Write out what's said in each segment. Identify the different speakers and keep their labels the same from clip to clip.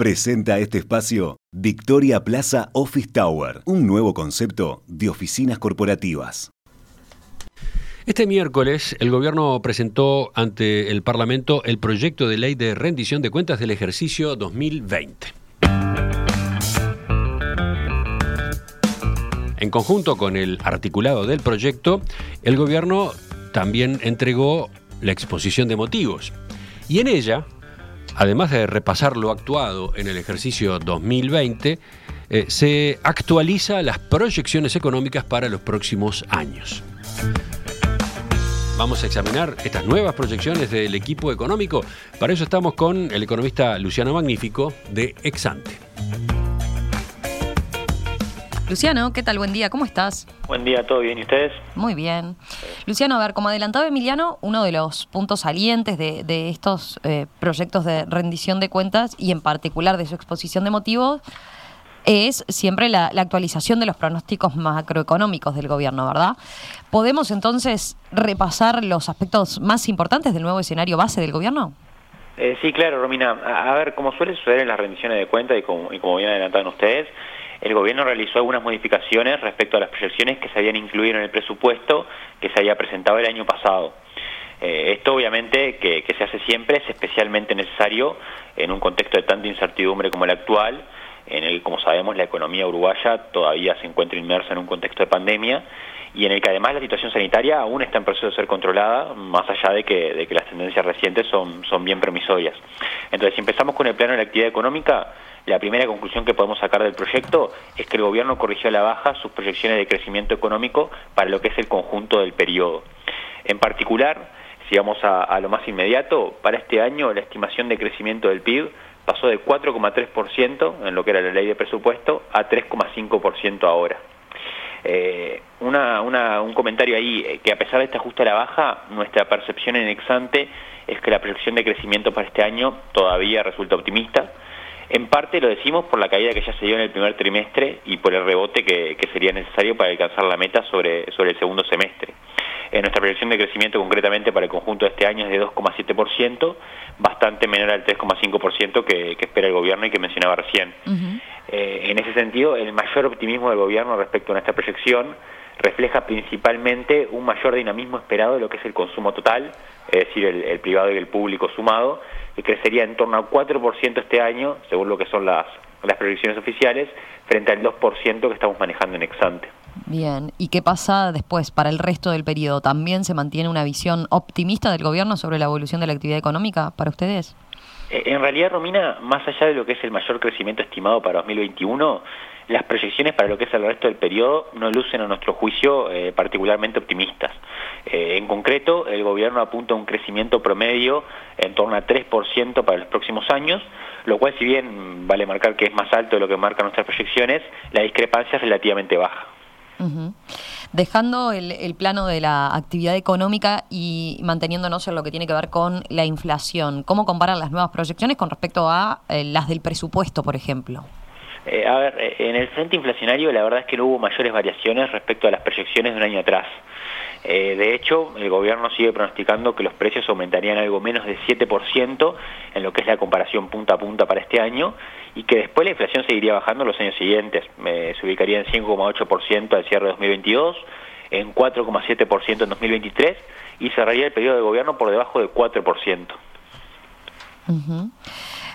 Speaker 1: Presenta este espacio Victoria Plaza Office Tower, un nuevo concepto de oficinas corporativas.
Speaker 2: Este miércoles el gobierno presentó ante el Parlamento el proyecto de ley de rendición de cuentas del ejercicio 2020. En conjunto con el articulado del proyecto, el gobierno también entregó la exposición de motivos. Y en ella, además de repasar lo actuado en el ejercicio 2020, eh, se actualiza las proyecciones económicas para los próximos años. Vamos a examinar estas nuevas proyecciones del equipo económico. Para eso estamos con el economista Luciano Magnífico de Exante.
Speaker 3: Luciano, ¿qué tal? Buen día, ¿cómo estás?
Speaker 4: Buen día, ¿todo bien? ¿Y ustedes?
Speaker 3: Muy bien. Luciano, a ver, como adelantaba Emiliano, uno de los puntos salientes de, estos eh, proyectos de rendición de cuentas y en particular de su exposición de motivos es siempre la, actualización de los pronósticos macroeconómicos del gobierno, ¿verdad? ¿Podemos entonces repasar los aspectos más importantes del nuevo escenario base del gobierno?
Speaker 4: Eh, sí, claro, Romina. A, ver, como suele suceder en las rendiciones de cuentas y como, y como bien adelantaron ustedes, el gobierno realizó algunas modificaciones respecto a las proyecciones que se habían incluido en el presupuesto que se había presentado el año pasado. Eh, esto obviamente que, se hace siempre es especialmente necesario en un contexto de tanta incertidumbre como el actual, en el, como sabemos, la economía uruguaya todavía se encuentra inmersa en un contexto de pandemia y en el que además la situación sanitaria aún está en proceso de ser controlada, más allá de que, de que las tendencias recientes son, son bien promisorias. Entonces, si empezamos con el plano de la actividad económica, la primera conclusión que podemos sacar del proyecto es que el gobierno corrigió a la baja sus proyecciones de crecimiento económico para lo que es el conjunto del periodo. En particular, si vamos a, lo más inmediato, para este año la estimación de crecimiento del PIB pasó de 4,3% en lo que era la ley de presupuesto a 3,5% ahora. Eh, un comentario ahí, eh, que a pesar de este ajuste a la baja, nuestra percepción en Exante es que la proyección de crecimiento para este año todavía resulta optimista. En parte lo decimos por la caída que ya se dio en el primer trimestre y por el rebote que, sería necesario para alcanzar la meta sobre, sobre el segundo semestre. En nuestra proyección de crecimiento concretamente para el conjunto de este año es de 2,7%, bastante menor al 3,5% que, que espera el gobierno y que mencionaba recién. Eh, en ese sentido, el mayor optimismo del gobierno respecto a nuestra proyección refleja principalmente un mayor dinamismo esperado de lo que es el consumo total, es decir, el, privado y el público sumado, que crecería en torno al 4% este año, según lo que son las, las proyecciones oficiales, frente al 2% que estamos manejando en Exante.
Speaker 3: Bien, ¿y qué pasa después para el resto del periodo? ¿También se mantiene una visión optimista del gobierno sobre la evolución de la actividad económica para ustedes?
Speaker 4: Eh, en realidad, Romina, más allá de lo que es el mayor crecimiento estimado para 2021, las proyecciones para lo que es el resto del periodo no lucen a nuestro juicio eh, particularmente optimistas. Eh, en concreto, el gobierno apunta a un crecimiento promedio en torno a 3% para los próximos años, lo cual si bien vale marcar que es más alto de lo que marcan nuestras proyecciones, la discrepancia es relativamente baja.
Speaker 3: Dejando el, plano de la actividad económica y manteniéndonos en lo que tiene que ver con la inflación, ¿cómo comparan las nuevas proyecciones con respecto a eh, las del presupuesto, por ejemplo?
Speaker 4: Eh, a ver, eh, en el frente inflacionario la verdad es que no hubo mayores variaciones respecto a las proyecciones de un año atrás. Eh, de hecho, el gobierno sigue pronosticando que los precios aumentarían algo menos de 7% en lo que es la comparación punta a punta para este año y que después la inflación seguiría bajando los años siguientes. se ubicaría en 5,8% al cierre de 2022, en 4,7% en 2023 y cerraría el periodo de gobierno por debajo del 4%.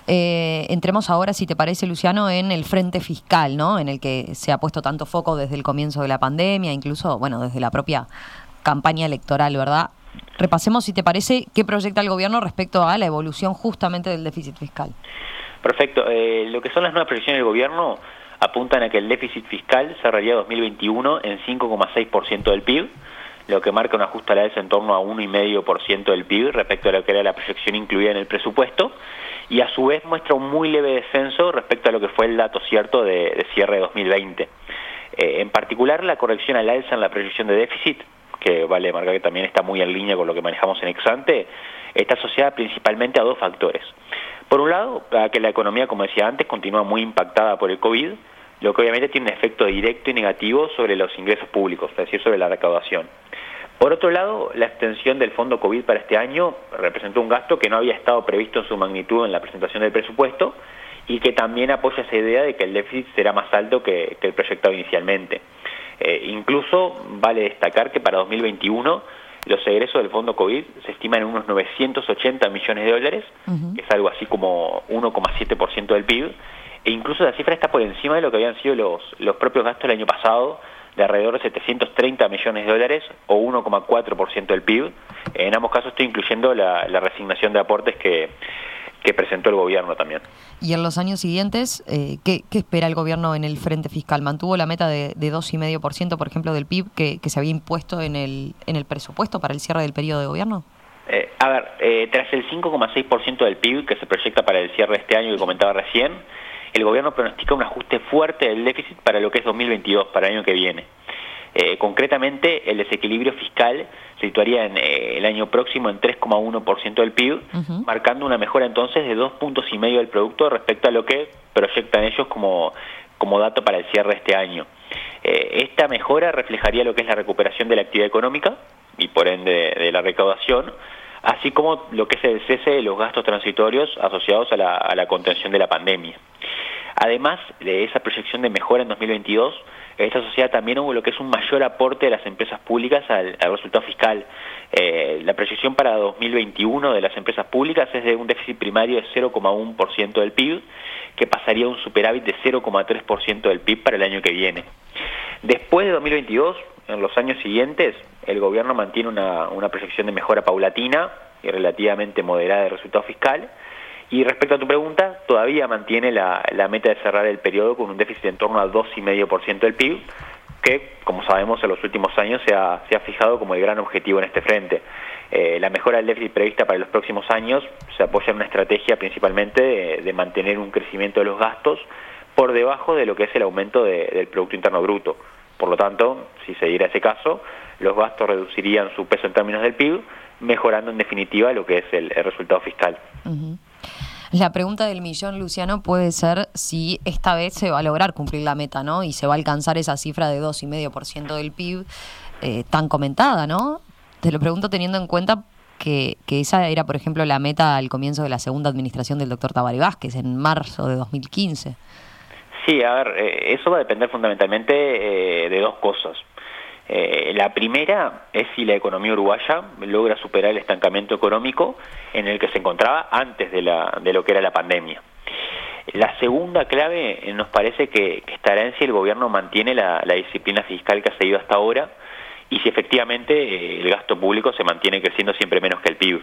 Speaker 3: Eh, entremos ahora, si te parece, Luciano, en el frente fiscal, ¿no? En el que se ha puesto tanto foco desde el comienzo de la pandemia, incluso, bueno, desde la propia campaña electoral, ¿verdad? Repasemos, si te parece, qué proyecta el gobierno respecto a la evolución justamente del déficit fiscal.
Speaker 4: Perfecto. Eh, lo que son las nuevas proyecciones del gobierno apuntan a que el déficit fiscal cerraría 2021 en 5,6% del PIB, lo que marca un ajuste a la vez en torno a 1,5% del PIB respecto a lo que era la proyección incluida en el presupuesto y a su vez muestra un muy leve descenso respecto a lo que fue el dato cierto de, cierre de 2020. Eh, en particular, la corrección al alza en la proyección de déficit, que vale marcar que también está muy en línea con lo que manejamos en Exante, está asociada principalmente a dos factores. Por un lado, a que la economía, como decía antes, continúa muy impactada por el COVID, lo que obviamente tiene un efecto directo y negativo sobre los ingresos públicos, es decir, sobre la recaudación. Por otro lado, la extensión del fondo COVID para este año representó un gasto que no había estado previsto en su magnitud en la presentación del presupuesto y que también apoya esa idea de que el déficit será más alto que, el proyectado inicialmente. Eh, incluso vale destacar que para 2021 los egresos del fondo COVID se estiman en unos 980 millones de dólares, que es algo así como 1,7% del PIB, e incluso la cifra está por encima de lo que habían sido los, los propios gastos del año pasado, de alrededor de 730 millones de dólares o 1,4% del PIB. En ambos casos estoy incluyendo la, resignación de aportes que, presentó el gobierno también.
Speaker 3: Y en los años siguientes, eh, ¿qué, espera el gobierno en el frente fiscal? ¿Mantuvo la meta de, de 2,5%, por ejemplo, del PIB que, que, se había impuesto en el, en el presupuesto para el cierre del periodo de gobierno?
Speaker 4: Eh, a ver, eh, tras el 5,6% del PIB que se proyecta para el cierre de este año que comentaba recién, el gobierno pronostica un ajuste fuerte del déficit para lo que es 2022, para el año que viene. Eh, concretamente, el desequilibrio fiscal se situaría en eh, el año próximo en 3,1% del PIB, marcando una mejora entonces de dos puntos y medio del producto respecto a lo que proyectan ellos como, como dato para el cierre de este año. Eh, esta mejora reflejaría lo que es la recuperación de la actividad económica y por ende de la recaudación, así como lo que es el cese de los gastos transitorios asociados a la, a la contención de la pandemia. Además de esa proyección de mejora en 2022, esta sociedad también hubo lo que es un mayor aporte de las empresas públicas al, resultado fiscal. Eh, la proyección para 2021 de las empresas públicas es de un déficit primario de 0,1% del PIB, que pasaría a un superávit de 0,3% del PIB para el año que viene. Después de 2022, en los años siguientes, el gobierno mantiene una, una proyección de mejora paulatina y relativamente moderada de resultado fiscal, y respecto a tu pregunta, todavía mantiene la, meta de cerrar el periodo con un déficit en torno al 2,5% del PIB, que, como sabemos, en los últimos años se ha, se ha fijado como el gran objetivo en este frente. Eh, la mejora del déficit prevista para los próximos años se apoya en una estrategia principalmente de, mantener un crecimiento de los gastos por debajo de lo que es el aumento del Producto Interno Bruto. Por lo tanto, si se diera ese caso, los gastos reducirían su peso en términos del PIB, mejorando en definitiva lo que es el, resultado fiscal.
Speaker 3: La pregunta del millón, Luciano, puede ser si esta vez se va a lograr cumplir la meta, ¿no? Y se va a alcanzar esa cifra de 2,5% del PIB eh, tan comentada, ¿no? Te lo pregunto teniendo en cuenta que, esa era, por ejemplo, la meta al comienzo de la segunda administración del doctor Tabari Vázquez, en marzo de 2015.
Speaker 4: Sí, a ver, eh, eso va a depender fundamentalmente eh, de dos cosas. Eh, la primera es si la economía uruguaya logra superar el estancamiento económico en el que se encontraba antes de, la, de lo que era la pandemia. La segunda clave eh, nos parece que, estará en si el gobierno mantiene la, disciplina fiscal que ha seguido hasta ahora y si efectivamente eh, el gasto público se mantiene creciendo siempre menos que el PIB.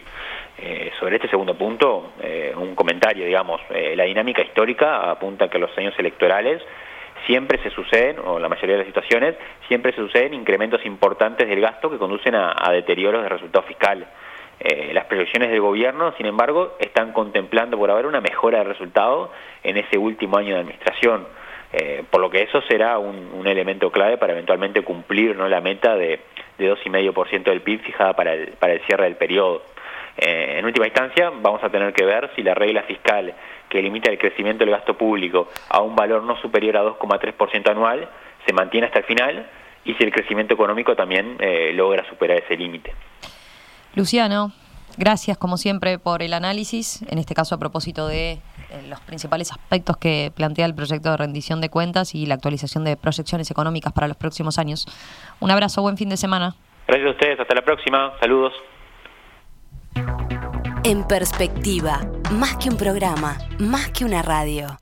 Speaker 4: sobre este segundo punto, un comentario, digamos, la dinámica histórica apunta que los años electorales siempre se suceden, o la mayoría de las situaciones, siempre se suceden incrementos importantes del gasto que conducen a, deterioros de resultado fiscal. Eh, las proyecciones del gobierno, sin embargo, están contemplando por haber una mejora de resultado en ese último año de administración, eh, por lo que eso será un, elemento clave para eventualmente cumplir ¿no? la meta de, de 2,5% del PIB fijada para el, para el cierre del periodo. Eh, en última instancia, vamos a tener que ver si la regla fiscal que limita el crecimiento del gasto público a un valor no superior a 2,3% anual se mantiene hasta el final y si el crecimiento económico también eh, logra superar ese límite.
Speaker 3: Luciano, gracias como siempre por el análisis, en este caso a propósito de eh, los principales aspectos que plantea el proyecto de rendición de cuentas y la actualización de proyecciones económicas para los próximos años. Un abrazo, buen fin de semana.
Speaker 4: Gracias a ustedes, hasta la próxima, saludos.
Speaker 5: En perspectiva, más que un programa, más que una radio.